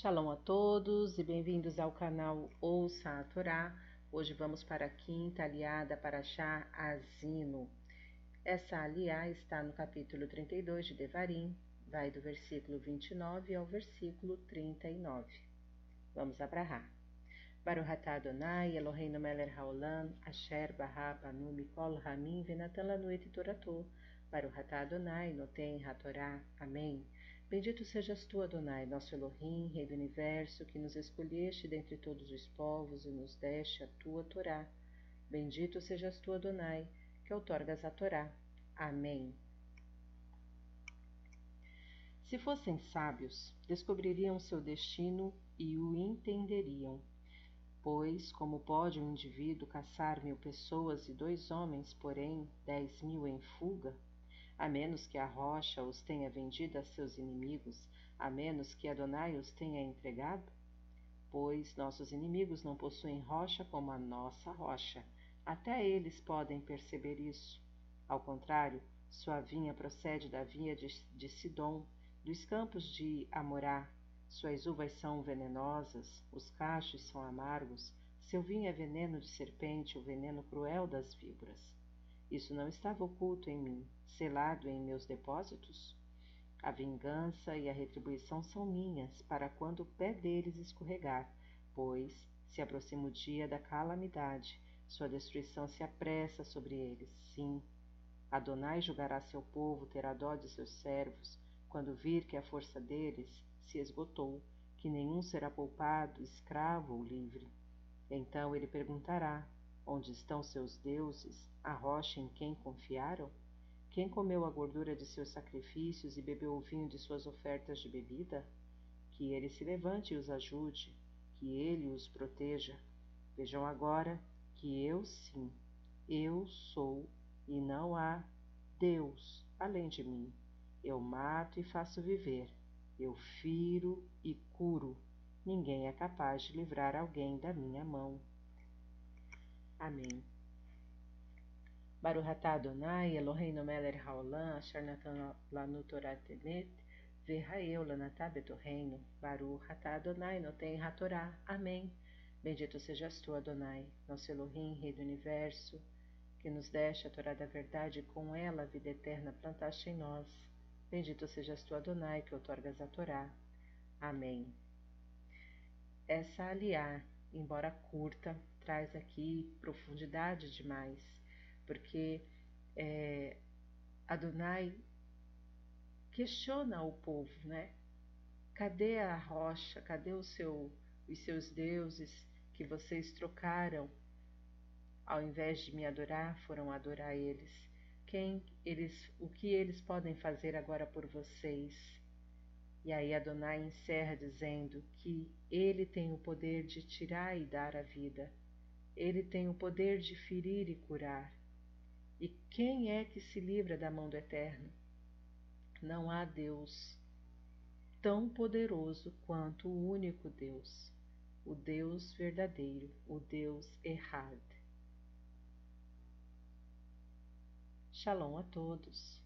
Shalom a todos e bem-vindos ao canal Ouça a Torá. Hoje vamos para a quinta aliada para Shá Azino. Essa aliá está no capítulo 32 de Devarim, vai do versículo 29 ao versículo 39. Vamos abrahar. Baruch atah Adonai, Eloheinu melech haolam, asher barra panu mikol ramin venatan lanu et torato. Baruch atah Adonai, noten hatorá. Amém. Bendito sejas tu, Adonai, nosso Elohim, Rei do Universo, que nos escolheste dentre todos os povos e nos deste a tua Torá. Bendito sejas tu, Adonai, que outorgas a Torá. Amém. Se fossem sábios, descobririam seu destino e o entenderiam. Pois, como pode um indivíduo caçar mil pessoas e dois homens, porém, dez mil em fuga? A menos que a rocha os tenha vendido a seus inimigos, a menos que Adonai os tenha entregado? Pois nossos inimigos não possuem rocha como a nossa rocha. Até eles podem perceber isso. Ao contrário, sua vinha procede da vinha de, de Sidom, dos campos de Amorá. Suas uvas são venenosas, os cachos são amargos, seu vinho é veneno de serpente, o veneno cruel das víboras. Isso não estava oculto em mim, selado em meus depósitos? A vingança e a retribuição são minhas para quando o pé deles escorregar, pois se aproxima o dia da calamidade, sua destruição se apressa sobre eles. Sim, Adonai julgará seu povo, terá dó de seus servos, quando vir que a força deles se esgotou, que nenhum será poupado, escravo ou livre. Então ele perguntará: Onde estão seus deuses, a rocha em quem confiaram? Quem comeu a gordura de seus sacrifícios e bebeu o vinho de suas ofertas de bebida? Que ele se levante e os ajude, que ele os proteja. Vejam agora que eu sim, eu sou e não há Deus além de mim. Eu mato e faço viver, eu firo e curo. Ninguém é capaz de livrar alguém da minha mão. Amém. Baruch atah Adonai, Eloheinu melech haolam, asher natan lanu Torah temet, v'ha'eu lanatah betorreino, Baruch atah Adonai, noten hatorá. Amém. Bendito sejas tu, Adonai, nosso Elohim, Rei do Universo, que nos deste a Torá da verdade e com ela a vida eterna plantaste em nós. Bendito sejas tu, Adonai, que outorgas a Torá. Amém. Essa aliá, embora curta, traz aqui profundidade demais, porque é, Adonai questiona o povo, né? Cadê a rocha? Cadê o seu, os seus deuses que vocês trocaram? Ao invés de me adorar, foram adorar eles. Quem eles, o que eles podem fazer agora por vocês? E aí Adonai encerra dizendo que ele tem o poder de tirar e dar a vida. Ele tem o poder de ferir e curar. E quem é que se livra da mão do Eterno? Não há Deus tão poderoso quanto o único Deus, o Deus verdadeiro, o Deus errado. Shalom a todos.